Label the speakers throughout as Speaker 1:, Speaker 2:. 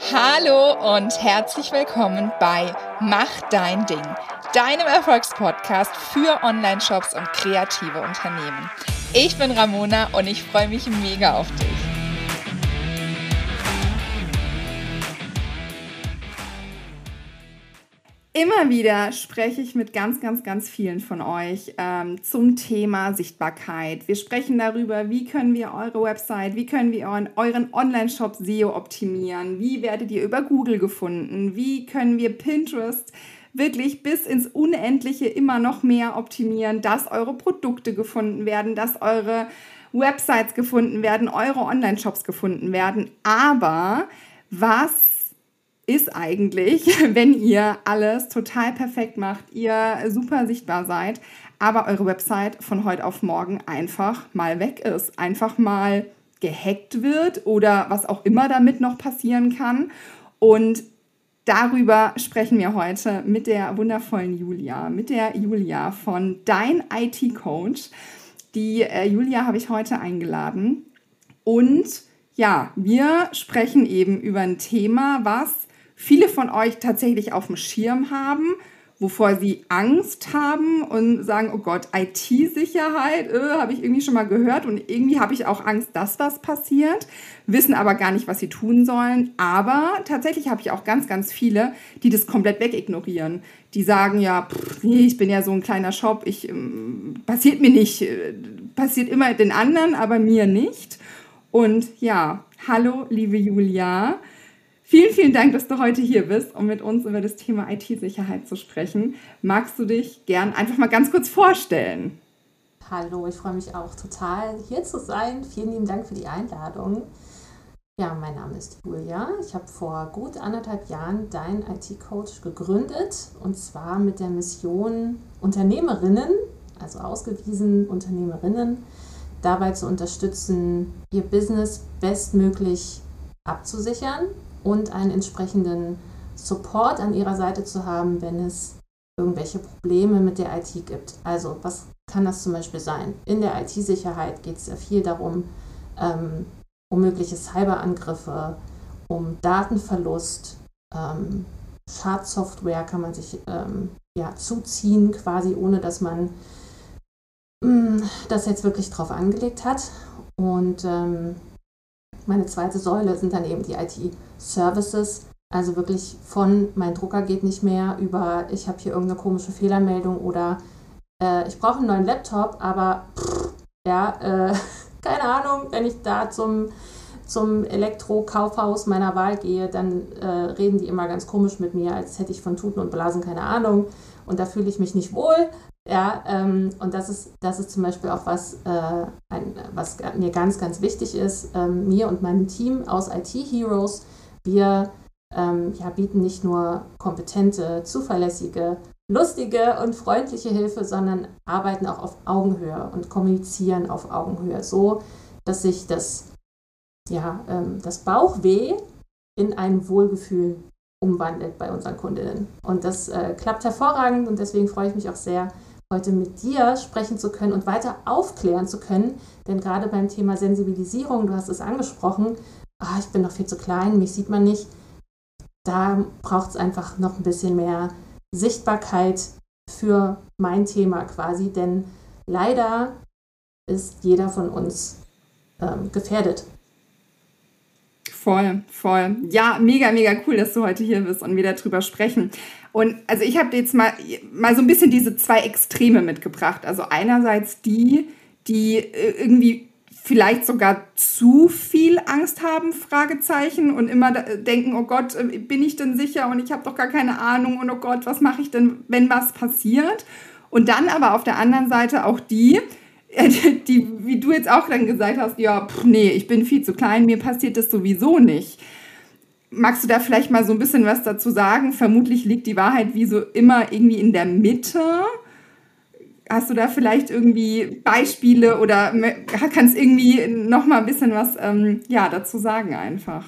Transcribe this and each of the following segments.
Speaker 1: Hallo und herzlich willkommen bei Mach dein Ding, deinem Erfolgspodcast für Online-Shops und kreative Unternehmen. Ich bin Ramona und ich freue mich mega auf dich. Immer wieder spreche ich mit ganz, ganz, ganz vielen von euch ähm, zum Thema Sichtbarkeit. Wir sprechen darüber, wie können wir eure Website, wie können wir euren, euren Online-Shop SEO optimieren, wie werdet ihr über Google gefunden, wie können wir Pinterest wirklich bis ins Unendliche immer noch mehr optimieren, dass eure Produkte gefunden werden, dass eure Websites gefunden werden, eure Online-Shops gefunden werden. Aber was ist eigentlich, wenn ihr alles total perfekt macht, ihr super sichtbar seid, aber eure Website von heute auf morgen einfach mal weg ist, einfach mal gehackt wird oder was auch immer damit noch passieren kann. Und darüber sprechen wir heute mit der wundervollen Julia, mit der Julia von Dein IT Coach. Die äh, Julia habe ich heute eingeladen. Und ja, wir sprechen eben über ein Thema, was viele von euch tatsächlich auf dem Schirm haben, wovor sie Angst haben und sagen, oh Gott, IT-Sicherheit, äh, habe ich irgendwie schon mal gehört und irgendwie habe ich auch Angst, dass was passiert, wissen aber gar nicht, was sie tun sollen. Aber tatsächlich habe ich auch ganz, ganz viele, die das komplett wegignorieren. Die sagen ja, pff, nee, ich bin ja so ein kleiner Shop, ich ähm, passiert mir nicht, äh, passiert immer den anderen, aber mir nicht. Und ja, hallo, liebe Julia. Vielen, vielen Dank, dass du heute hier bist, um mit uns über das Thema IT-Sicherheit zu sprechen. Magst du dich gern einfach mal ganz kurz vorstellen?
Speaker 2: Hallo, ich freue mich auch total, hier zu sein. Vielen lieben Dank für die Einladung. Ja, mein Name ist Julia. Ich habe vor gut anderthalb Jahren Dein IT-Coach gegründet und zwar mit der Mission, Unternehmerinnen, also ausgewiesen Unternehmerinnen, dabei zu unterstützen, ihr Business bestmöglich abzusichern und einen entsprechenden Support an ihrer Seite zu haben, wenn es irgendwelche Probleme mit der IT gibt. Also was kann das zum Beispiel sein? In der IT-Sicherheit geht es ja viel darum, ähm, um mögliche Cyberangriffe, um Datenverlust, ähm, Schadsoftware kann man sich ähm, ja, zuziehen, quasi ohne dass man mh, mm, das jetzt wirklich drauf angelegt hat. Und ähm, meine zweite Säule sind dann eben die IT-Services. Also wirklich von mein Drucker geht nicht mehr über ich habe hier irgendeine komische Fehlermeldung oder äh, ich brauche einen neuen Laptop, aber pff, ja, äh, keine Ahnung, wenn ich da zum, zum Elektro-Kaufhaus meiner Wahl gehe, dann äh, reden die immer ganz komisch mit mir, als hätte ich von Tuten und Blasen keine Ahnung. Und da fühle ich mich nicht wohl. Ja, ähm, und das ist, das ist zum Beispiel auch was, äh, ein, was mir ganz, ganz wichtig ist. Ähm, mir und meinem Team aus IT Heroes, wir ähm, ja, bieten nicht nur kompetente, zuverlässige, lustige und freundliche Hilfe, sondern arbeiten auch auf Augenhöhe und kommunizieren auf Augenhöhe, so dass sich das, ja, ähm, das Bauchweh in ein Wohlgefühl umwandelt bei unseren Kundinnen. Und das äh, klappt hervorragend und deswegen freue ich mich auch sehr, heute mit dir sprechen zu können und weiter aufklären zu können. Denn gerade beim Thema Sensibilisierung, du hast es angesprochen, ah, ich bin noch viel zu klein, mich sieht man nicht. Da braucht es einfach noch ein bisschen mehr Sichtbarkeit für mein Thema quasi, denn leider ist jeder von uns ähm, gefährdet.
Speaker 1: Voll, voll. Ja, mega, mega cool, dass du heute hier bist und wir darüber sprechen. Und also ich habe jetzt mal, mal so ein bisschen diese zwei Extreme mitgebracht. Also einerseits die, die äh, irgendwie vielleicht sogar zu viel Angst haben, Fragezeichen, und immer denken, oh Gott, äh, bin ich denn sicher und ich habe doch gar keine Ahnung und oh Gott, was mache ich denn, wenn was passiert? Und dann aber auf der anderen Seite auch die, die, wie du jetzt auch dann gesagt hast, ja, pff, nee, ich bin viel zu klein, mir passiert das sowieso nicht. Magst du da vielleicht mal so ein bisschen was dazu sagen? Vermutlich liegt die Wahrheit wie so immer irgendwie in der Mitte. Hast du da vielleicht irgendwie Beispiele oder kannst irgendwie noch mal ein bisschen was ähm, ja, dazu sagen einfach?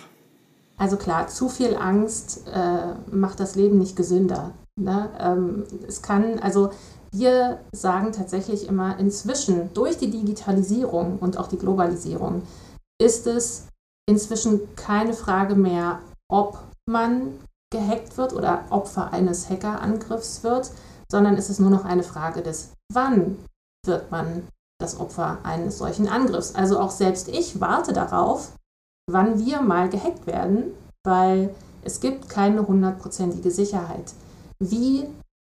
Speaker 2: Also klar, zu viel Angst äh, macht das Leben nicht gesünder. Ne? Ähm, es kann, also wir sagen tatsächlich immer, inzwischen durch die Digitalisierung und auch die Globalisierung ist es inzwischen keine Frage mehr, ob man gehackt wird oder Opfer eines Hackerangriffs wird, sondern es ist nur noch eine Frage des, wann wird man das Opfer eines solchen Angriffs. Also auch selbst ich warte darauf, wann wir mal gehackt werden, weil es gibt keine hundertprozentige Sicherheit. Wie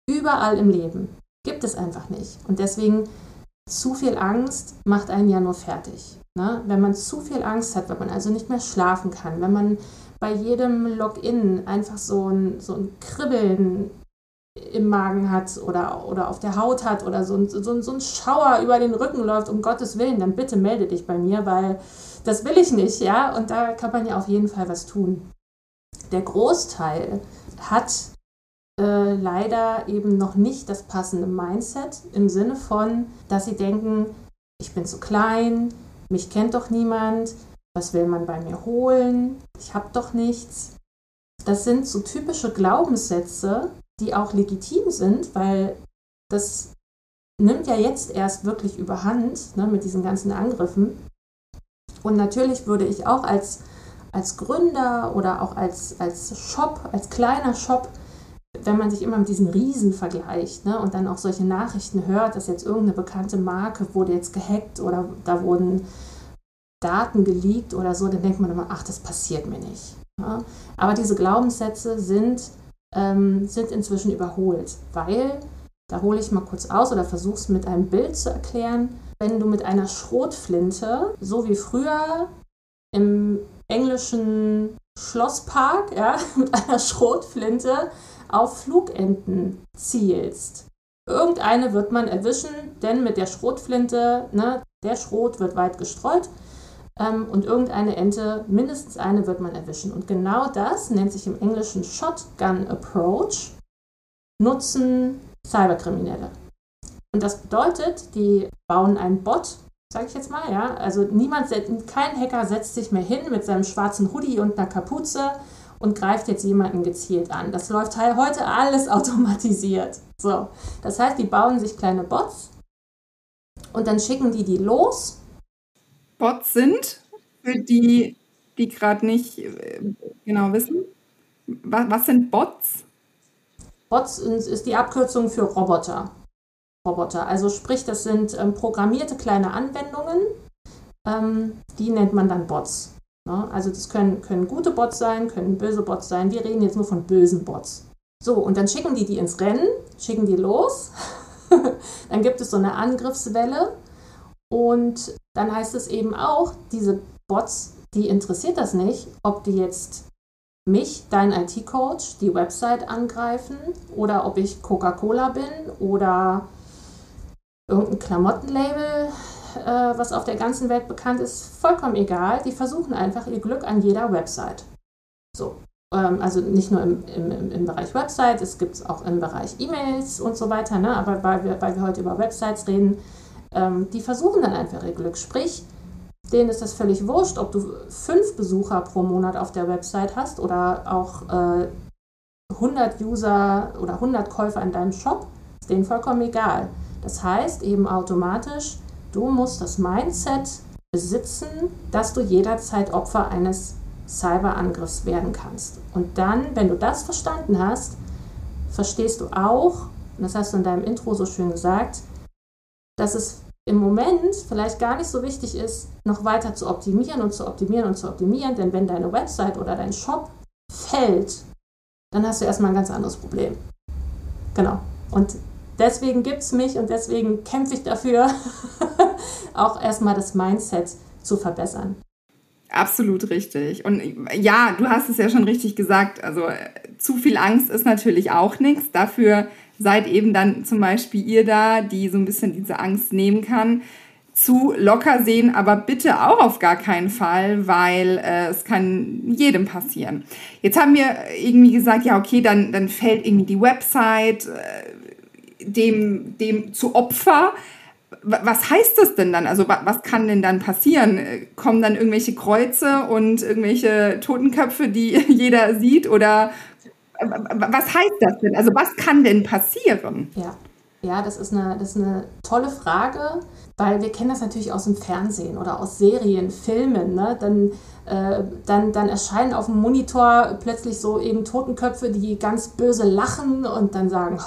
Speaker 2: überall im Leben gibt es einfach nicht. Und deswegen zu viel Angst macht einen ja nur fertig. Ne? Wenn man zu viel Angst hat, wenn man also nicht mehr schlafen kann, wenn man bei jedem Login einfach so ein, so ein Kribbeln im Magen hat oder, oder auf der Haut hat oder so ein, so, so ein Schauer über den Rücken läuft, um Gottes Willen, dann bitte melde dich bei mir, weil das will ich nicht, ja. Und da kann man ja auf jeden Fall was tun. Der Großteil hat äh, leider eben noch nicht das passende Mindset im Sinne von, dass sie denken, ich bin zu klein, mich kennt doch niemand, was will man bei mir holen, ich habe doch nichts. Das sind so typische Glaubenssätze, die auch legitim sind, weil das nimmt ja jetzt erst wirklich überhand ne, mit diesen ganzen Angriffen. Und natürlich würde ich auch als, als Gründer oder auch als, als Shop, als kleiner Shop, wenn man sich immer mit diesen Riesen vergleicht ne, und dann auch solche Nachrichten hört, dass jetzt irgendeine bekannte Marke wurde jetzt gehackt oder da wurden Daten geleakt oder so, dann denkt man immer, ach, das passiert mir nicht. Ja. Aber diese Glaubenssätze sind ähm, sind inzwischen überholt, weil, da hole ich mal kurz aus oder versuche es mit einem Bild zu erklären, wenn du mit einer Schrotflinte, so wie früher im englischen Schlosspark, ja, mit einer Schrotflinte auf Flugenten zielst. Irgendeine wird man erwischen, denn mit der Schrotflinte, ne, der Schrot wird weit gestreut und irgendeine Ente, mindestens eine wird man erwischen. Und genau das nennt sich im Englischen Shotgun Approach, nutzen Cyberkriminelle. Und das bedeutet, die bauen einen Bot, sage ich jetzt mal, ja. Also niemand, kein Hacker setzt sich mehr hin mit seinem schwarzen Hoodie und einer Kapuze und greift jetzt jemanden gezielt an. Das läuft heute alles automatisiert. So, das heißt, die bauen sich kleine Bots und dann schicken die die los
Speaker 1: Bots sind, für die, die gerade nicht äh, genau wissen. Was, was sind Bots?
Speaker 2: Bots ist die Abkürzung für Roboter. Roboter. Also sprich, das sind ähm, programmierte kleine Anwendungen, ähm, die nennt man dann Bots. Ne? Also das können, können gute Bots sein, können böse Bots sein. Wir reden jetzt nur von bösen Bots. So, und dann schicken die die ins Rennen, schicken die los. dann gibt es so eine Angriffswelle und dann heißt es eben auch, diese Bots, die interessiert das nicht, ob die jetzt mich, dein IT-Coach, die Website angreifen oder ob ich Coca-Cola bin oder irgendein Klamottenlabel, äh, was auf der ganzen Welt bekannt ist, vollkommen egal. Die versuchen einfach ihr Glück an jeder Website. So. Ähm, also nicht nur im, im, im Bereich Website, es gibt es auch im Bereich E-Mails und so weiter, ne? aber weil wir, weil wir heute über Websites reden, ähm, die versuchen dann einfach ihr Glück. Sprich, denen ist das völlig wurscht, ob du fünf Besucher pro Monat auf der Website hast oder auch äh, 100 User oder 100 Käufer in deinem Shop, ist denen vollkommen egal. Das heißt eben automatisch, du musst das Mindset besitzen, dass du jederzeit Opfer eines Cyberangriffs werden kannst. Und dann, wenn du das verstanden hast, verstehst du auch, und das hast du in deinem Intro so schön gesagt, dass es im Moment vielleicht gar nicht so wichtig ist, noch weiter zu optimieren und zu optimieren und zu optimieren, denn wenn deine Website oder dein Shop fällt, dann hast du erstmal ein ganz anderes Problem. Genau. Und deswegen gibt es mich und deswegen kämpfe ich dafür, auch erstmal das Mindset zu verbessern.
Speaker 1: Absolut richtig. Und ja, du hast es ja schon richtig gesagt. Also zu viel Angst ist natürlich auch nichts. Dafür seid eben dann zum Beispiel ihr da, die so ein bisschen diese Angst nehmen kann, zu locker sehen, aber bitte auch auf gar keinen Fall, weil äh, es kann jedem passieren. Jetzt haben wir irgendwie gesagt, ja, okay, dann, dann fällt irgendwie die Website äh, dem, dem zu Opfer. Was heißt das denn dann? Also was kann denn dann passieren? Kommen dann irgendwelche Kreuze und irgendwelche Totenköpfe, die jeder sieht? Oder was heißt das denn? Also was kann denn passieren?
Speaker 2: Ja, Ja, das ist, eine, das ist eine tolle Frage, weil wir kennen das natürlich aus dem Fernsehen oder aus Serien, Filmen. Ne? Dann, äh, dann, dann erscheinen auf dem Monitor plötzlich so eben Totenköpfe, die ganz böse lachen und dann sagen,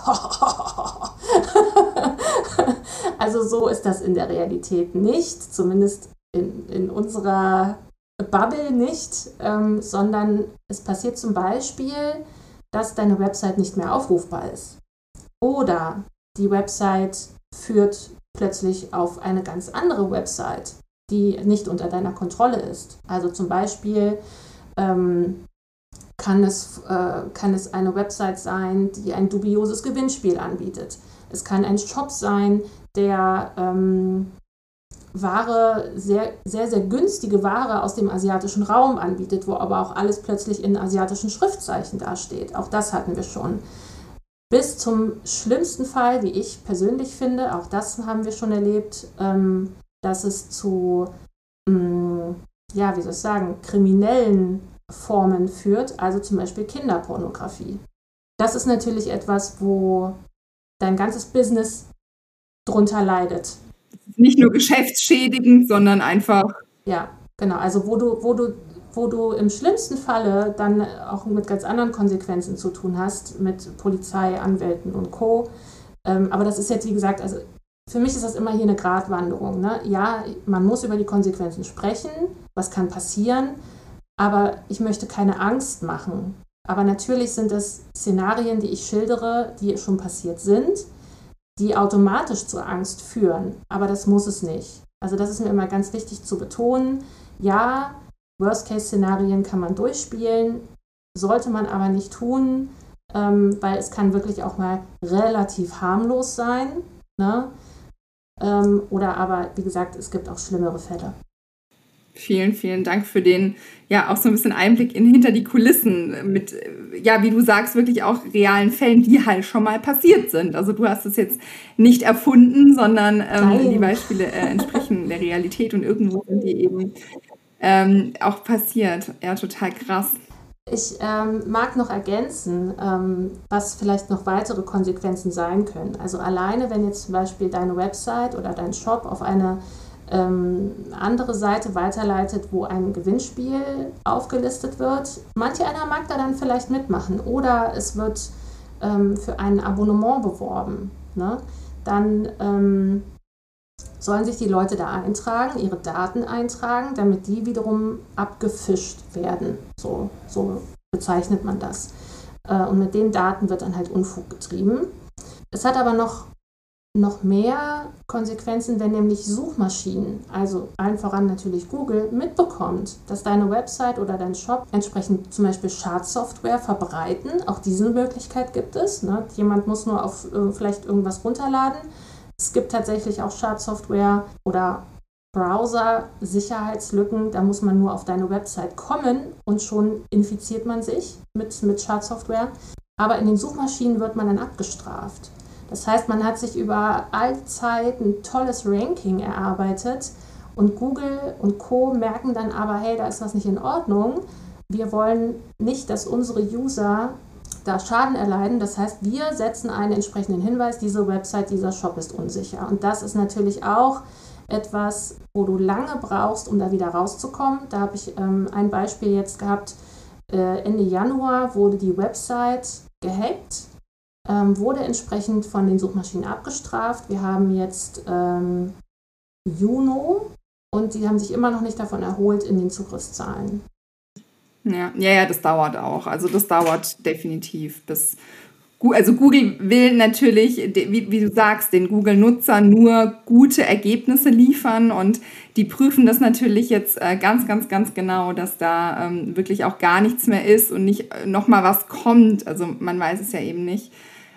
Speaker 2: also so ist das in der Realität nicht, zumindest in, in unserer Bubble nicht, ähm, sondern es passiert zum Beispiel, dass deine Website nicht mehr aufrufbar ist. Oder die Website führt plötzlich auf eine ganz andere Website, die nicht unter deiner Kontrolle ist. Also zum Beispiel ähm, kann, es, äh, kann es eine Website sein, die ein dubioses Gewinnspiel anbietet. Es kann ein Shop sein, der ähm, Ware, sehr, sehr, sehr günstige Ware aus dem asiatischen Raum anbietet, wo aber auch alles plötzlich in asiatischen Schriftzeichen dasteht. Auch das hatten wir schon. Bis zum schlimmsten Fall, wie ich persönlich finde, auch das haben wir schon erlebt, ähm, dass es zu, ähm, ja, wie soll ich sagen, kriminellen Formen führt, also zum Beispiel Kinderpornografie. Das ist natürlich etwas, wo dein ganzes Business drunter leidet
Speaker 1: nicht nur geschäftsschädigend, sondern einfach.
Speaker 2: Ja, genau. Also wo du, wo du, wo du im schlimmsten Falle dann auch mit ganz anderen Konsequenzen zu tun hast, mit Polizei, Anwälten und Co. Ähm, aber das ist jetzt, wie gesagt, also für mich ist das immer hier eine Gratwanderung. Ne? Ja, man muss über die Konsequenzen sprechen, was kann passieren, aber ich möchte keine Angst machen. Aber natürlich sind es Szenarien, die ich schildere, die schon passiert sind die automatisch zur Angst führen. Aber das muss es nicht. Also das ist mir immer ganz wichtig zu betonen. Ja, Worst-Case-Szenarien kann man durchspielen, sollte man aber nicht tun, ähm, weil es kann wirklich auch mal relativ harmlos sein. Ne? Ähm, oder aber, wie gesagt, es gibt auch schlimmere Fälle.
Speaker 1: Vielen, vielen Dank für den, ja, auch so ein bisschen Einblick in hinter die Kulissen mit, ja, wie du sagst, wirklich auch realen Fällen, die halt schon mal passiert sind. Also du hast es jetzt nicht erfunden, sondern ähm, die Beispiele äh, entsprechen der Realität und irgendwo sind die eben ähm, auch passiert. Ja, total krass.
Speaker 2: Ich ähm, mag noch ergänzen, ähm, was vielleicht noch weitere Konsequenzen sein können. Also alleine, wenn jetzt zum Beispiel deine Website oder dein Shop auf eine ähm, andere Seite weiterleitet, wo ein Gewinnspiel aufgelistet wird. Manche einer mag da dann vielleicht mitmachen oder es wird ähm, für ein Abonnement beworben. Ne? Dann ähm, sollen sich die Leute da eintragen, ihre Daten eintragen, damit die wiederum abgefischt werden. So, so bezeichnet man das. Äh, und mit den Daten wird dann halt Unfug getrieben. Es hat aber noch noch mehr Konsequenzen, wenn nämlich Suchmaschinen, also allen voran natürlich Google, mitbekommt, dass deine Website oder dein Shop entsprechend zum Beispiel Schadsoftware verbreiten. Auch diese Möglichkeit gibt es. Ne? Jemand muss nur auf äh, vielleicht irgendwas runterladen. Es gibt tatsächlich auch Schadsoftware oder Browser-Sicherheitslücken. Da muss man nur auf deine Website kommen und schon infiziert man sich mit, mit Schadsoftware. Aber in den Suchmaschinen wird man dann abgestraft. Das heißt, man hat sich über all Zeit ein tolles Ranking erarbeitet und Google und Co merken dann aber, hey, da ist was nicht in Ordnung. Wir wollen nicht, dass unsere User da Schaden erleiden. Das heißt, wir setzen einen entsprechenden Hinweis, diese Website, dieser Shop ist unsicher. Und das ist natürlich auch etwas, wo du lange brauchst, um da wieder rauszukommen. Da habe ich ähm, ein Beispiel jetzt gehabt. Äh, Ende Januar wurde die Website gehackt ähm, wurde entsprechend von den Suchmaschinen abgestraft. Wir haben jetzt ähm, Juno und die haben sich immer noch nicht davon erholt in den Zugriffszahlen.
Speaker 1: Ja, ja, ja, das dauert auch. Also das dauert definitiv bis also Google will natürlich, wie, du sagst, den Google-Nutzern nur gute Ergebnisse liefern und die prüfen das natürlich jetzt äh, ganz, ganz, ganz genau, dass da ähm, wirklich auch gar nichts mehr ist und nicht äh, nochmal was kommt. Also man weiß es ja eben nicht.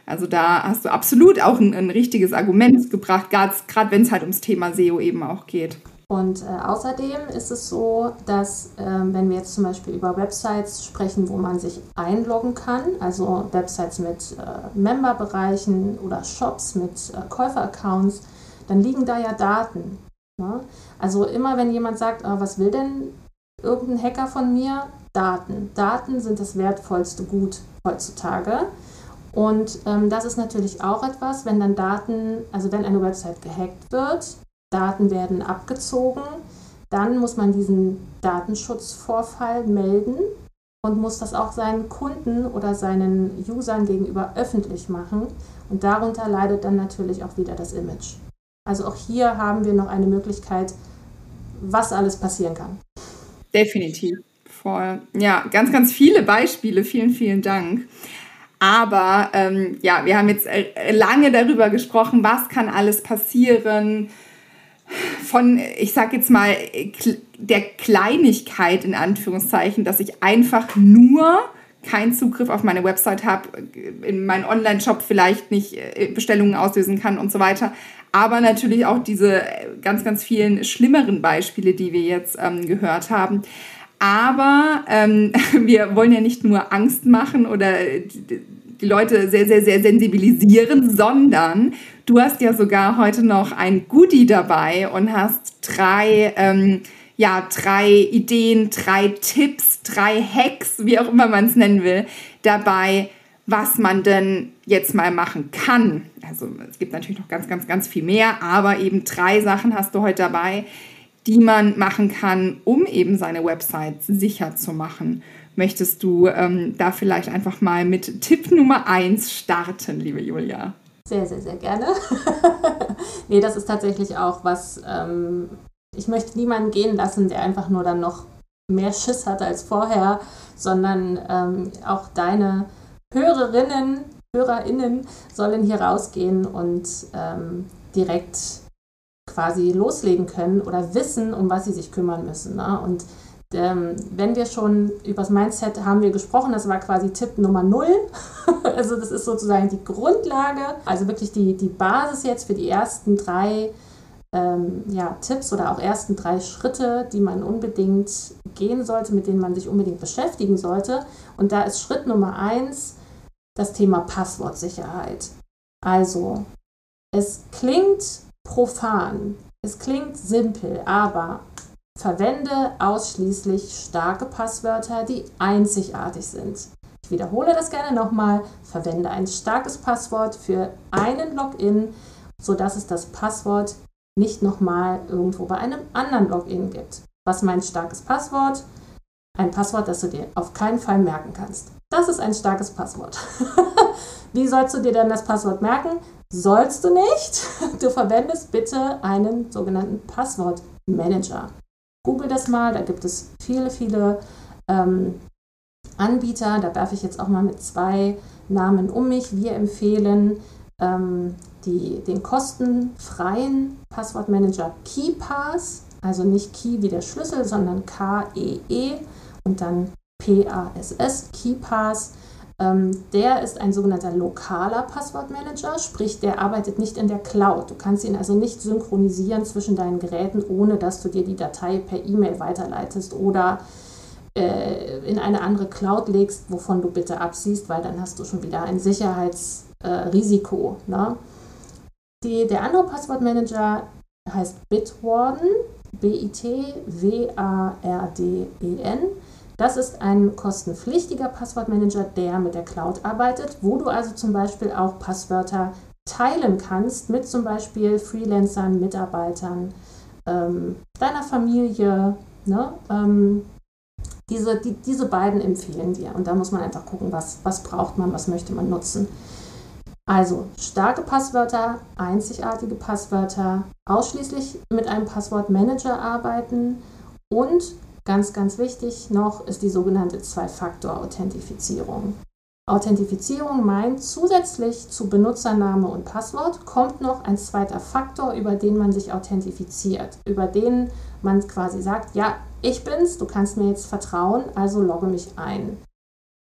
Speaker 1: Also da hast du absolut auch ein, ein richtiges Argument gebracht, gerade wenn es halt ums Thema SEO eben auch geht.
Speaker 2: Und äh, außerdem ist es so, dass äh, wenn wir jetzt zum Beispiel über Websites sprechen, wo man sich einloggen kann, also Websites mit äh, Memberbereichen oder Shops mit äh, Käuferaccounts, dann liegen da ja Daten. Ne? Also immer wenn jemand sagt, ah, was will denn irgendein Hacker von mir? Daten. Daten sind das wertvollste Gut heutzutage. Und ähm, das ist natürlich auch etwas, wenn dann Daten, also wenn eine Website gehackt wird, Daten werden abgezogen, dann muss man diesen Datenschutzvorfall melden und muss das auch seinen Kunden oder seinen Usern gegenüber öffentlich machen. Und darunter leidet dann natürlich auch wieder das Image. Also auch hier haben wir noch eine Möglichkeit, was alles passieren kann.
Speaker 1: Definitiv. Voll. Ja, ganz, ganz viele Beispiele. Vielen, vielen Dank. Aber ähm, ja, wir haben jetzt äh, lange darüber gesprochen, was kann alles passieren. Von, ich sag jetzt mal, der Kleinigkeit in Anführungszeichen, dass ich einfach nur keinen Zugriff auf meine Website habe, in meinen Online-Shop vielleicht nicht äh, Bestellungen auslösen kann und so weiter. Aber natürlich auch diese ganz, ganz vielen schlimmeren Beispiele, die wir jetzt ähm, gehört haben. Aber ähm, wir wollen ja nicht nur Angst machen oder die Leute sehr, sehr, sehr sensibilisieren, sondern du hast ja sogar heute noch ein Goodie dabei und hast drei, ähm, ja, drei Ideen, drei Tipps, drei Hacks, wie auch immer man es nennen will, dabei, was man denn jetzt mal machen kann. Also es gibt natürlich noch ganz, ganz, ganz viel mehr, aber eben drei Sachen hast du heute dabei, die man machen kann, um eben seine Website sicher zu machen. Möchtest du ähm, da vielleicht einfach mal mit Tipp Nummer 1 starten, liebe Julia?
Speaker 2: Sehr, sehr, sehr gerne. nee, das ist tatsächlich auch was, ähm, ich möchte niemanden gehen lassen, der einfach nur dann noch mehr Schiss hat als vorher, sondern ähm, auch deine Hörerinnen, HörerInnen sollen hier rausgehen und ähm, direkt quasi loslegen können oder wissen, um was sie sich kümmern müssen. Ne? Und wenn wir schon über das Mindset haben wir gesprochen, das war quasi Tipp Nummer 0. also das ist sozusagen die Grundlage, also wirklich die, die Basis jetzt für die ersten drei ähm, ja, Tipps oder auch ersten drei Schritte, die man unbedingt gehen sollte, mit denen man sich unbedingt beschäftigen sollte. Und da ist Schritt Nummer 1 das Thema Passwortsicherheit. Also, es klingt profan. Es klingt simpel, aber verwende ausschließlich starke Passwörter, die einzigartig sind. Ich wiederhole das gerne nochmal. Verwende ein starkes Passwort für einen Login, sodass es das Passwort nicht nochmal irgendwo bei einem anderen Login gibt. Was meint starkes Passwort? Ein Passwort, das du dir auf keinen Fall merken kannst. Das ist ein starkes Passwort. Wie sollst du dir denn das Passwort merken? Sollst du nicht. Du verwendest bitte einen sogenannten Passwortmanager. Google das mal, da gibt es viele, viele ähm, Anbieter. Da darf ich jetzt auch mal mit zwei Namen um mich. Wir empfehlen ähm, die, den kostenfreien Passwortmanager KeyPass, also nicht Key wie der Schlüssel, sondern K-E-E -E und dann P-A-S-S, KeyPass. Ähm, der ist ein sogenannter lokaler Passwortmanager, sprich der arbeitet nicht in der Cloud. Du kannst ihn also nicht synchronisieren zwischen deinen Geräten, ohne dass du dir die Datei per E-Mail weiterleitest oder äh, in eine andere Cloud legst, wovon du bitte absiehst, weil dann hast du schon wieder ein Sicherheitsrisiko. Äh, ne? Der andere Passwortmanager heißt Bitwarden, B-I-T-W-A-R-D-E-N. Das ist ein kostenpflichtiger Passwortmanager, der mit der Cloud arbeitet, wo du also zum Beispiel auch Passwörter teilen kannst mit zum Beispiel Freelancern, Mitarbeitern, ähm, deiner Familie. Ne? Ähm, diese, die, diese beiden empfehlen wir. Und da muss man einfach gucken, was, was braucht man, was möchte man nutzen. Also starke Passwörter, einzigartige Passwörter, ausschließlich mit einem Passwortmanager arbeiten und Ganz, ganz wichtig noch ist die sogenannte Zwei-Faktor-Authentifizierung. Authentifizierung meint, zusätzlich zu Benutzername und Passwort kommt noch ein zweiter Faktor, über den man sich authentifiziert, über den man quasi sagt, ja, ich bin's, du kannst mir jetzt vertrauen, also logge mich ein.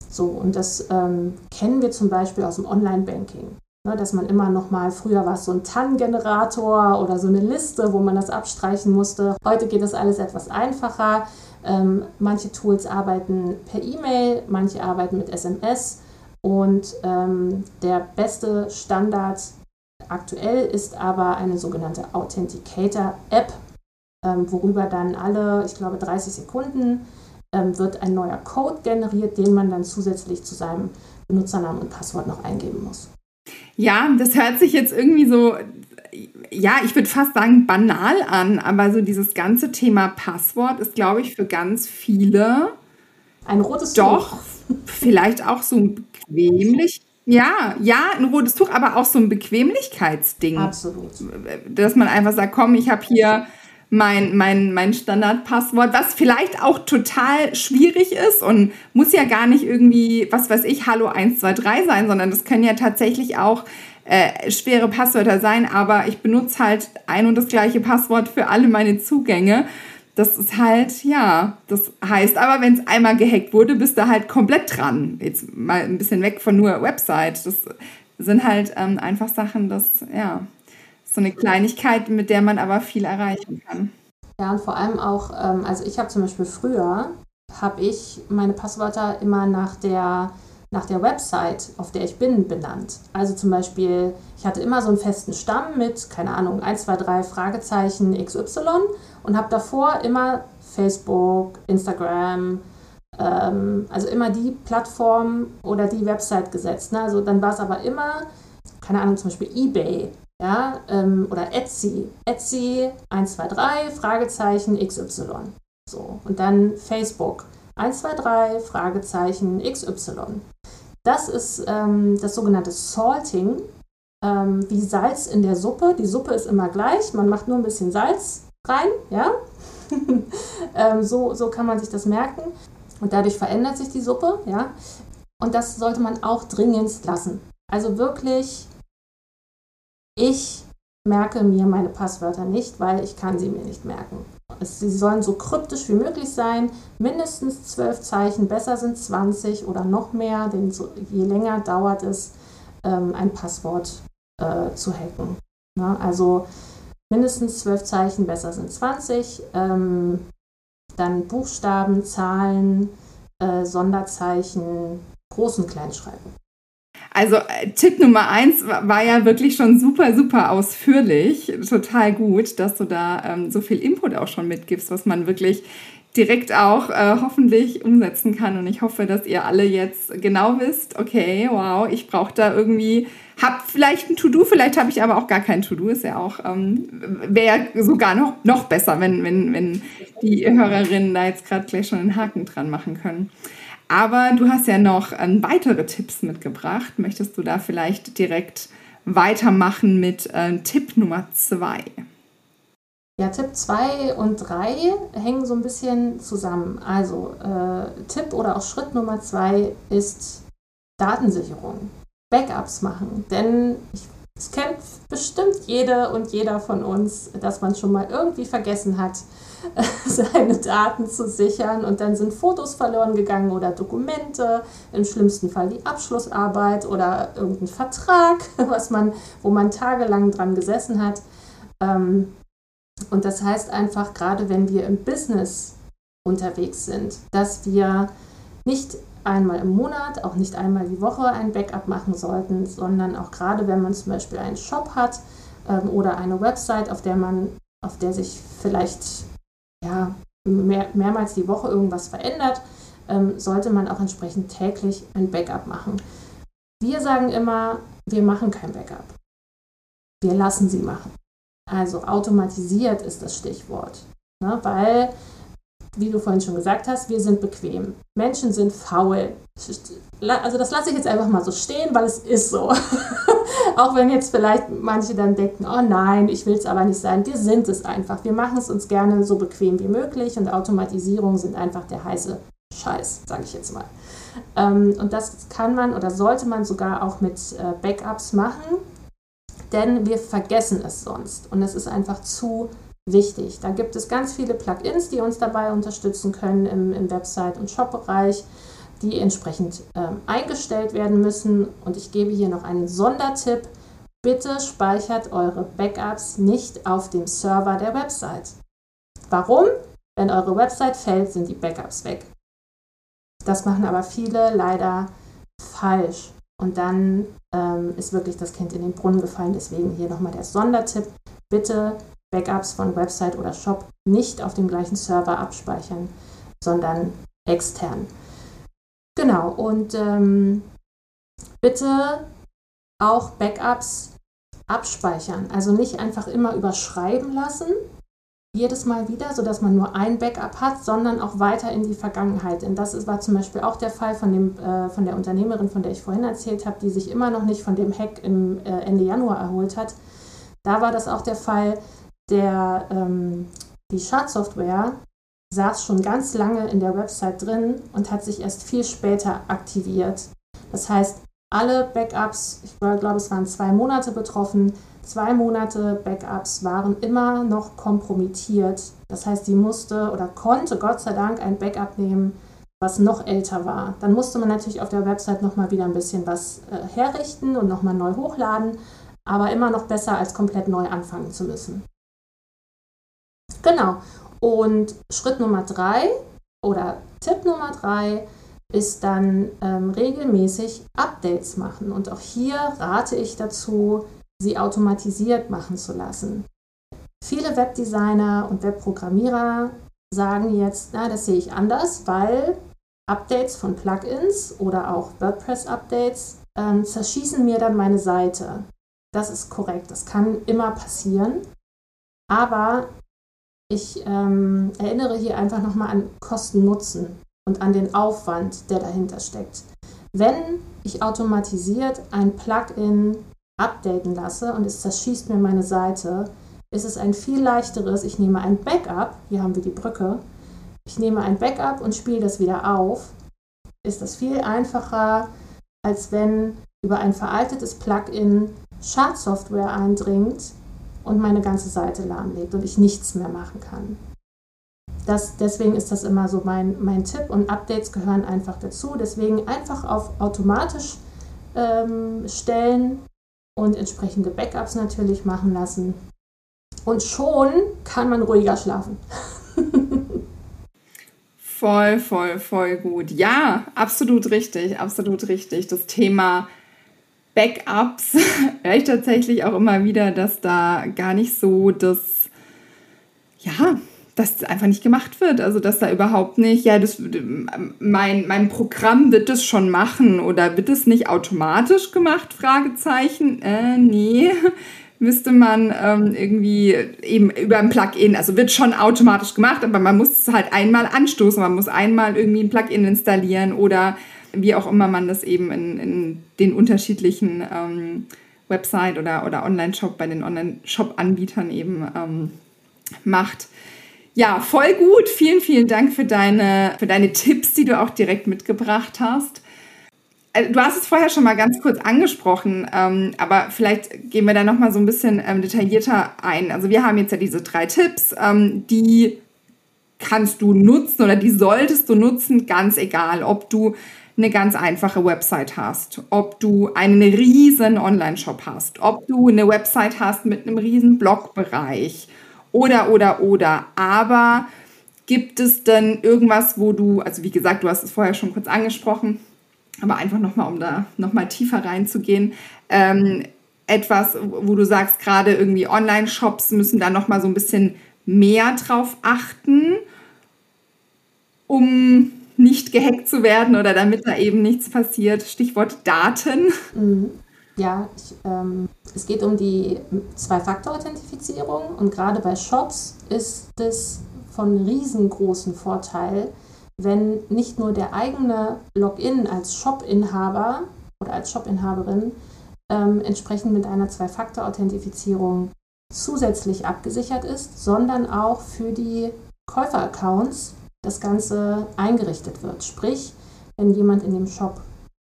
Speaker 2: So, und das ähm, kennen wir zum Beispiel aus dem Online-Banking. Ne, dass man immer noch mal, früher war es so ein TAN-Generator oder so eine Liste, wo man das abstreichen musste. Heute geht das alles etwas einfacher. Ähm, manche Tools arbeiten per E-Mail, manche arbeiten mit SMS und ähm, der beste Standard aktuell ist aber eine sogenannte Authenticator-App, ähm, worüber dann alle, ich glaube, 30 Sekunden ähm, wird ein neuer Code generiert, den man dann zusätzlich zu seinem Benutzernamen und Passwort noch eingeben muss.
Speaker 1: Ja, das hört sich jetzt irgendwie so, ja, ich würde fast sagen banal an, aber so dieses ganze Thema Passwort ist, glaube ich, für ganz viele
Speaker 2: ein rotes
Speaker 1: Doch, Tuch. vielleicht auch so ein bequemlich. Ja, ja, ein rotes Tuch, aber auch so ein Bequemlichkeitsding.
Speaker 2: Absolut.
Speaker 1: Dass man einfach sagt, komm, ich habe hier mein, mein, mein Standardpasswort, was vielleicht auch total schwierig ist und muss ja gar nicht irgendwie, was weiß ich, Hallo 123 sein, sondern das können ja tatsächlich auch äh, schwere Passwörter sein, aber ich benutze halt ein und das gleiche Passwort für alle meine Zugänge. Das ist halt, ja, das heißt aber, wenn es einmal gehackt wurde, bist du halt komplett dran. Jetzt mal ein bisschen weg von nur Website. Das sind halt ähm, einfach Sachen, das, ja, so eine Kleinigkeit, mit der man aber viel erreichen kann.
Speaker 2: Ja, und vor allem auch, ähm, also ich habe zum Beispiel früher, habe ich meine Passwörter immer nach der, nach der Website, auf der ich bin, benannt. Also zum Beispiel, ich hatte immer so einen festen Stamm mit, keine Ahnung, 1, 2, 3 Fragezeichen XY und habe davor immer Facebook, Instagram, ähm, also immer die Plattform oder die Website gesetzt. Ne? Also dann war es aber immer, keine Ahnung, zum Beispiel eBay ja, ähm, oder Etsy. Etsy 123, Fragezeichen XY. So, und dann Facebook 123, Fragezeichen XY. Das ist ähm, das sogenannte Salting, ähm, wie Salz in der Suppe. Die Suppe ist immer gleich, man macht nur ein bisschen Salz rein, ja. ähm, so, so kann man sich das merken. Und dadurch verändert sich die Suppe, ja. Und das sollte man auch dringend lassen. Also wirklich ich merke mir meine Passwörter nicht, weil ich kann sie mir nicht merken. Sie sollen so kryptisch wie möglich sein, mindestens zwölf Zeichen, besser sind 20 oder noch mehr, denn so, je länger dauert es, ähm, ein Passwort äh, zu hacken. Na, also mindestens zwölf Zeichen, besser sind 20. Ähm, dann Buchstaben, Zahlen, äh, Sonderzeichen, Groß- und Kleinschreiben.
Speaker 1: Also äh, Tipp Nummer eins war, ja wirklich schon super, super ausführlich. Total gut, dass du da ähm, so viel Input auch schon mitgibst, was man wirklich direkt auch äh, hoffentlich umsetzen kann. Und ich hoffe, dass ihr alle jetzt genau wisst, okay, wow, ich brauche da irgendwie, hab vielleicht ein To-Do, vielleicht habe ich aber auch gar kein To-Do, ist ja auch, ähm, wäre sogar noch, noch besser, wenn, wenn, wenn die Hörerinnen da jetzt gerade gleich schon einen Haken dran machen können. Aber du hast ja noch ähm, weitere Tipps mitgebracht. Möchtest du da vielleicht direkt weitermachen mit äh, Tipp Nummer zwei?
Speaker 2: Ja, Tipp 2 und 3 hängen so ein bisschen zusammen. Also äh, Tipp oder auch Schritt Nummer 2 ist Datensicherung. Backups machen. Denn es kennt bestimmt jede und jeder von uns, dass man schon mal irgendwie vergessen hat, seine Daten zu sichern und dann sind Fotos verloren gegangen oder Dokumente, im schlimmsten Fall die Abschlussarbeit oder irgendein Vertrag, was man, wo man tagelang dran gesessen hat. Ähm, und das heißt einfach, gerade wenn wir im Business unterwegs sind, dass wir nicht einmal im Monat, auch nicht einmal die Woche ein Backup machen sollten, sondern auch gerade wenn man zum Beispiel einen Shop hat ähm, oder eine Website, auf der man, auf der sich vielleicht ja, mehr, mehrmals die Woche irgendwas verändert, ähm, sollte man auch entsprechend täglich ein Backup machen. Wir sagen immer, wir machen kein Backup. Wir lassen sie machen. Also automatisiert ist das Stichwort. Ne? Weil wie du vorhin schon gesagt hast, wir sind bequem. Menschen sind faul. Also das lasse ich jetzt einfach mal so stehen, weil es ist so. Auch wenn jetzt vielleicht manche dann denken, oh nein, ich will es aber nicht sein. Wir sind es einfach. Wir machen es uns gerne so bequem wie möglich und Automatisierung sind einfach der heiße Scheiß, sage ich jetzt mal. Ähm, und das kann man oder sollte man sogar auch mit äh, Backups machen, denn wir vergessen es sonst und es ist einfach zu wichtig. Da gibt es ganz viele Plugins, die uns dabei unterstützen können im, im Website- und Shop-Bereich, die entsprechend ähm, eingestellt werden müssen. Und ich gebe hier noch einen Sondertipp. Bitte speichert eure Backups nicht auf dem Server der Website. Warum? Wenn eure Website fällt, sind die Backups weg. Das machen aber viele leider falsch. Und dann ähm, ist wirklich das Kind in den Brunnen gefallen. Deswegen hier nochmal der Sondertipp. Bitte Backups von Website oder Shop nicht auf dem gleichen Server abspeichern, sondern extern. Genau, und ähm, bitte auch Backups abspeichern. Also nicht einfach immer überschreiben lassen, jedes Mal wieder, sodass man nur ein Backup hat, sondern auch weiter in die Vergangenheit. Denn das war zum Beispiel auch der Fall von, dem, äh, von der Unternehmerin, von der ich vorhin erzählt habe, die sich immer noch nicht von dem Hack im äh, Ende Januar erholt hat. Da war das auch der Fall, der ähm, die Schadsoftware saß schon ganz lange in der Website drin und hat sich erst viel später aktiviert. Das heißt, alle Backups, ich glaube, es waren zwei Monate betroffen, zwei Monate Backups waren immer noch kompromittiert. Das heißt, sie musste oder konnte Gott sei Dank ein Backup nehmen, was noch älter war. Dann musste man natürlich auf der Website nochmal wieder ein bisschen was äh, herrichten und nochmal neu hochladen, aber immer noch besser als komplett neu anfangen zu müssen. Genau. Und Schritt Nummer drei oder Tipp Nummer drei ist dann ähm, regelmäßig Updates machen. Und auch hier rate ich dazu, sie automatisiert machen zu lassen. Viele Webdesigner und Webprogrammierer sagen jetzt, na, das sehe ich anders, weil Updates von Plugins oder auch WordPress-Updates ähm, zerschießen mir dann meine Seite. Das ist korrekt, das kann immer passieren. Aber ich ähm, erinnere hier einfach nochmal an Kosten-Nutzen und an den Aufwand, der dahinter steckt. Wenn ich automatisiert ein Plugin updaten lasse und es zerschießt mir meine Seite, ist es ein viel leichteres, ich nehme ein Backup, hier haben wir die Brücke, ich nehme ein Backup und spiele das wieder auf, ist das viel einfacher, als wenn über ein veraltetes Plugin Schadsoftware eindringt und meine ganze Seite lahmlegt und ich nichts mehr machen kann. Das, deswegen ist das immer so mein, mein Tipp und Updates gehören einfach dazu. Deswegen einfach auf automatisch ähm, stellen und entsprechende Backups natürlich machen lassen. Und schon kann man ruhiger schlafen.
Speaker 1: voll, voll, voll gut. Ja, absolut richtig, absolut richtig. Das Thema Backups höre ich tatsächlich auch immer wieder, dass da gar nicht so das, ja, dass das einfach nicht gemacht wird. Also dass da überhaupt nicht, ja, das, mein, mein Programm wird es schon machen oder wird es nicht automatisch gemacht? Fragezeichen. Äh, nee. Müsste man ähm, irgendwie eben über ein Plugin, also wird schon automatisch gemacht, aber man muss es halt einmal anstoßen, man muss einmal irgendwie ein Plugin installieren oder wie auch immer man das eben in, in den unterschiedlichen ähm, Website oder, oder Online-Shop bei den Online-Shop-Anbietern eben ähm, macht. Ja, voll gut. Vielen, vielen Dank für deine, für deine Tipps, die du auch direkt mitgebracht hast. Äh, du hast es vorher schon mal ganz kurz angesprochen, ähm, aber vielleicht gehen wir da noch mal so ein bisschen ähm, detaillierter ein. Also wir haben jetzt ja diese drei Tipps, ähm, die kannst du nutzen oder die solltest du nutzen, ganz egal, ob du eine ganz einfache Website hast, ob du einen riesen Online-Shop hast, ob du eine Website hast mit einem riesen Blogbereich oder, oder, oder. Aber gibt es denn irgendwas, wo du, also wie gesagt, du hast es vorher schon kurz angesprochen, aber einfach nochmal, um da nochmal tiefer reinzugehen, ähm, etwas, wo du sagst, gerade irgendwie Online-Shops müssen da nochmal so ein bisschen mehr drauf achten, um nicht gehackt zu werden oder damit da eben nichts passiert. Stichwort Daten.
Speaker 2: Mhm. Ja, ich, ähm, es geht um die Zwei-Faktor-Authentifizierung und gerade bei Shops ist es von riesengroßen Vorteil, wenn nicht nur der eigene Login als Shop-Inhaber oder als Shop-Inhaberin ähm, entsprechend mit einer Zwei-Faktor-Authentifizierung zusätzlich abgesichert ist, sondern auch für die Käufer-Accounts das Ganze eingerichtet wird. Sprich, wenn jemand in dem Shop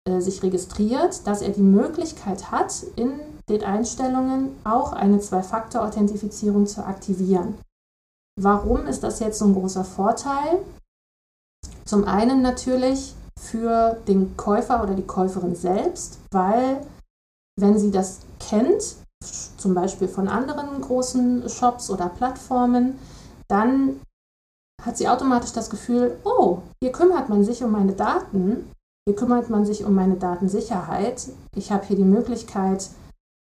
Speaker 2: äh, sich registriert, dass er die Möglichkeit hat, in den Einstellungen auch eine Zwei-Faktor-Authentifizierung zu aktivieren. Warum ist das jetzt so ein großer Vorteil? Zum einen natürlich für den Käufer oder die Käuferin selbst, weil wenn sie das kennt, zum Beispiel von anderen großen Shops oder Plattformen, dann hat sie automatisch das Gefühl, oh, hier kümmert man sich um meine Daten, hier kümmert man sich um meine Datensicherheit. Ich habe hier die Möglichkeit,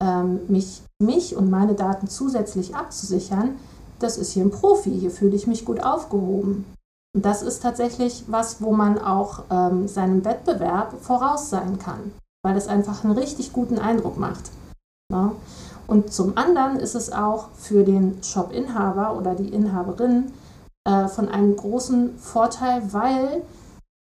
Speaker 2: ähm, mich, mich und meine Daten zusätzlich abzusichern. Das ist hier ein Profi, hier fühle ich mich gut aufgehoben. Und das ist tatsächlich was, wo man auch ähm, seinem Wettbewerb voraus sein kann. weil es einfach einen richtig guten Eindruck macht. Ja. Und zum anderen ist es auch für den Shop-Inhaber oder die Inhaberin äh, von einem großen Vorteil, weil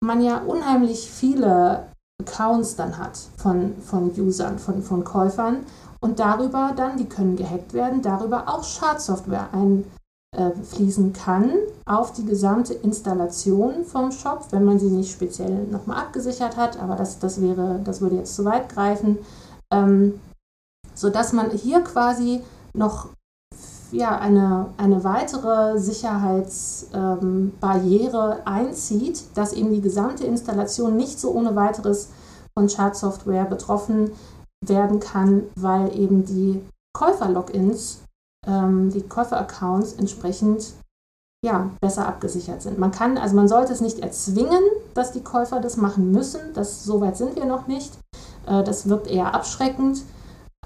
Speaker 2: man ja unheimlich viele Accounts dann hat von, von Usern, von, von Käufern. Und darüber dann, die können gehackt werden, darüber auch Schadsoftware einfließen kann auf die gesamte Installation vom Shop, wenn man sie nicht speziell nochmal abgesichert hat, aber das, das wäre, das würde jetzt zu weit greifen, ähm, sodass man hier quasi noch ja, eine, eine weitere Sicherheitsbarriere ähm, einzieht, dass eben die gesamte Installation nicht so ohne weiteres von Schadsoftware betroffen werden kann, weil eben die Käufer-Logins, ähm, die Käufer-Accounts entsprechend ja, besser abgesichert sind. Man kann, also man sollte es nicht erzwingen, dass die Käufer das machen müssen. Das, so weit sind wir noch nicht. Äh, das wirkt eher abschreckend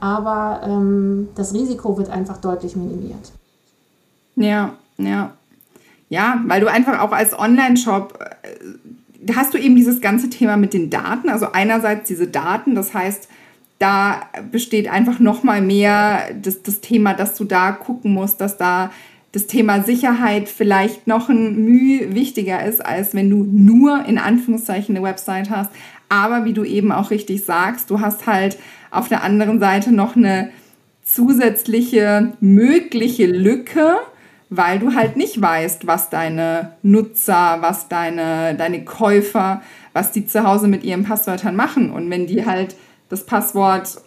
Speaker 2: aber ähm, das Risiko wird einfach deutlich minimiert.
Speaker 1: Ja, ja. Ja, weil du einfach auch als Online-Shop äh, hast du eben dieses ganze Thema mit den Daten. Also einerseits diese Daten, das heißt, da besteht einfach noch mal mehr das, das Thema, dass du da gucken musst, dass da das Thema Sicherheit vielleicht noch ein Mühe wichtiger ist, als wenn du nur in Anführungszeichen eine Website hast. Aber wie du eben auch richtig sagst, du hast halt auf der anderen Seite noch eine zusätzliche mögliche Lücke, weil du halt nicht weißt, was deine Nutzer, was deine, deine Käufer, was die zu Hause mit ihren Passwörtern machen. Und wenn die halt das Passwort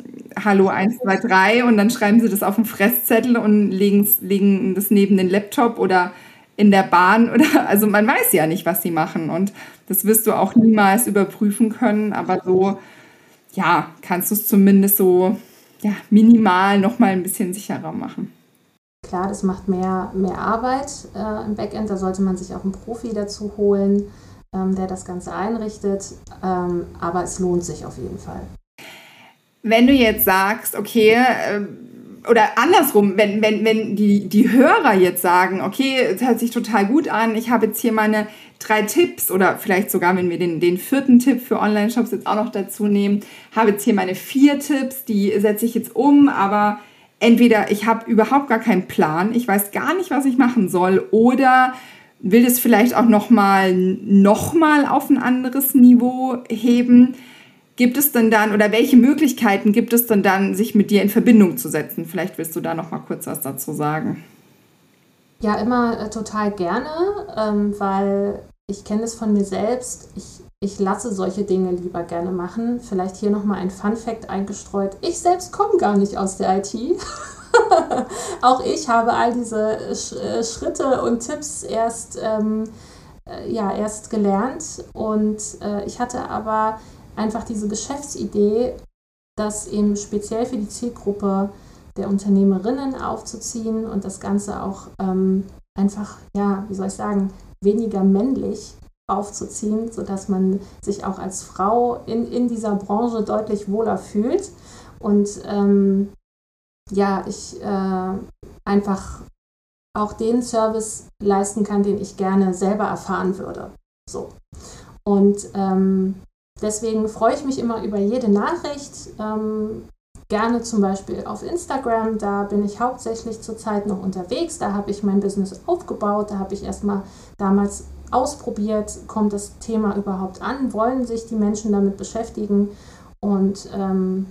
Speaker 1: Hallo 123 und dann schreiben sie das auf einen Fresszettel und legen, legen das neben den Laptop oder in der Bahn oder also man weiß ja nicht, was sie machen und das wirst du auch niemals überprüfen können, aber so ja, kannst du es zumindest so ja, minimal noch mal ein bisschen sicherer machen.
Speaker 2: Klar, das macht mehr, mehr Arbeit äh, im Backend. Da sollte man sich auch einen Profi dazu holen, ähm, der das Ganze einrichtet. Ähm, aber es lohnt sich auf jeden Fall.
Speaker 1: Wenn du jetzt sagst, okay, äh, oder andersrum, wenn, wenn, wenn die, die Hörer jetzt sagen, okay, es hört sich total gut an, ich habe jetzt hier meine drei Tipps oder vielleicht sogar, wenn wir den, den vierten Tipp für Online-Shops jetzt auch noch dazu nehmen, habe jetzt hier meine vier Tipps, die setze ich jetzt um, aber entweder ich habe überhaupt gar keinen Plan, ich weiß gar nicht, was ich machen soll oder will es vielleicht auch nochmal noch mal auf ein anderes Niveau heben. Gibt es denn dann oder welche Möglichkeiten gibt es denn dann, sich mit dir in Verbindung zu setzen? Vielleicht willst du da noch mal kurz was dazu sagen.
Speaker 2: Ja, immer äh, total gerne, ähm, weil ich kenne es von mir selbst. Ich, ich lasse solche Dinge lieber gerne machen. Vielleicht hier nochmal ein Fun Fact eingestreut. Ich selbst komme gar nicht aus der IT. Auch ich habe all diese Sch äh, Schritte und Tipps erst, ähm, äh, ja, erst gelernt. Und äh, ich hatte aber einfach diese Geschäftsidee, das eben speziell für die Zielgruppe der Unternehmerinnen aufzuziehen und das Ganze auch ähm, einfach, ja, wie soll ich sagen, weniger männlich aufzuziehen, sodass man sich auch als Frau in, in dieser Branche deutlich wohler fühlt. Und ähm, ja, ich äh, einfach auch den Service leisten kann, den ich gerne selber erfahren würde. So. Und ähm, deswegen freue ich mich immer über jede Nachricht. Ähm, gerne zum Beispiel auf Instagram. Da bin ich hauptsächlich zurzeit noch unterwegs. Da habe ich mein Business aufgebaut. Da habe ich erstmal damals ausprobiert, kommt das Thema überhaupt an, wollen sich die Menschen damit beschäftigen. Und ähm,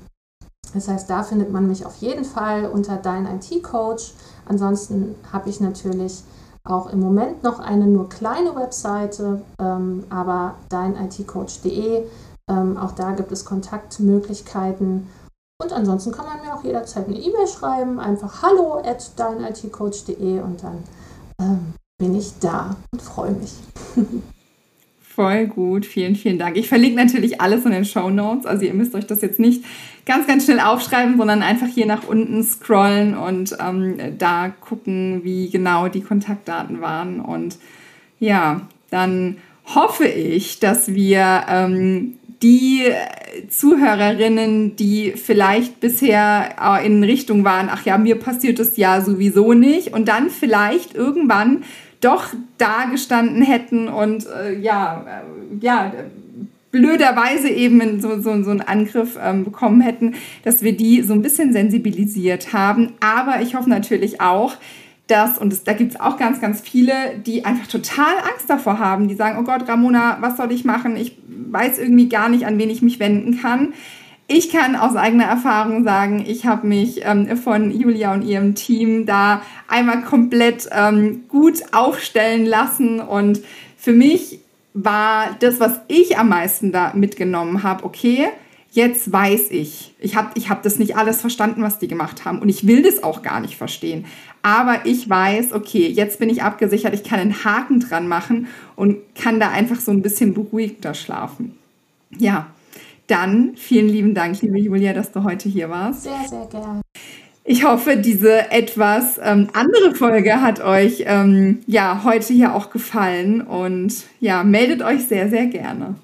Speaker 2: das heißt, da findet man mich auf jeden Fall unter Dein IT-Coach. Ansonsten habe ich natürlich auch im Moment noch eine nur kleine Webseite, ähm, aber deinitcoach.de. Ähm, auch da gibt es Kontaktmöglichkeiten und ansonsten kann man mir auch jederzeit eine E-Mail schreiben, einfach hallo at deinitcoach.de und dann ähm, bin ich da und freue mich.
Speaker 1: Voll gut, vielen, vielen Dank. Ich verlinke natürlich alles in den Show Notes. Also ihr müsst euch das jetzt nicht ganz, ganz schnell aufschreiben, sondern einfach hier nach unten scrollen und ähm, da gucken, wie genau die Kontaktdaten waren. Und ja, dann hoffe ich, dass wir ähm, die Zuhörerinnen, die vielleicht bisher äh, in Richtung waren, ach ja, mir passiert das ja sowieso nicht und dann vielleicht irgendwann doch da gestanden hätten und äh, ja, äh, ja, blöderweise eben so, so, so einen Angriff ähm, bekommen hätten, dass wir die so ein bisschen sensibilisiert haben. Aber ich hoffe natürlich auch, dass, und das, da gibt es auch ganz, ganz viele, die einfach total Angst davor haben, die sagen, oh Gott, Ramona, was soll ich machen? Ich weiß irgendwie gar nicht, an wen ich mich wenden kann. Ich kann aus eigener Erfahrung sagen, ich habe mich ähm, von Julia und ihrem Team da einmal komplett ähm, gut aufstellen lassen und für mich war das, was ich am meisten da mitgenommen habe, okay, jetzt weiß ich, ich habe ich hab das nicht alles verstanden, was die gemacht haben und ich will das auch gar nicht verstehen. Aber ich weiß, okay, jetzt bin ich abgesichert, ich kann einen Haken dran machen und kann da einfach so ein bisschen beruhigter schlafen. Ja, dann vielen lieben Dank, liebe Julia, dass du heute hier warst.
Speaker 2: Sehr, sehr gerne.
Speaker 1: Ich hoffe, diese etwas ähm, andere Folge hat euch ähm, ja heute hier auch gefallen und ja, meldet euch sehr, sehr gerne.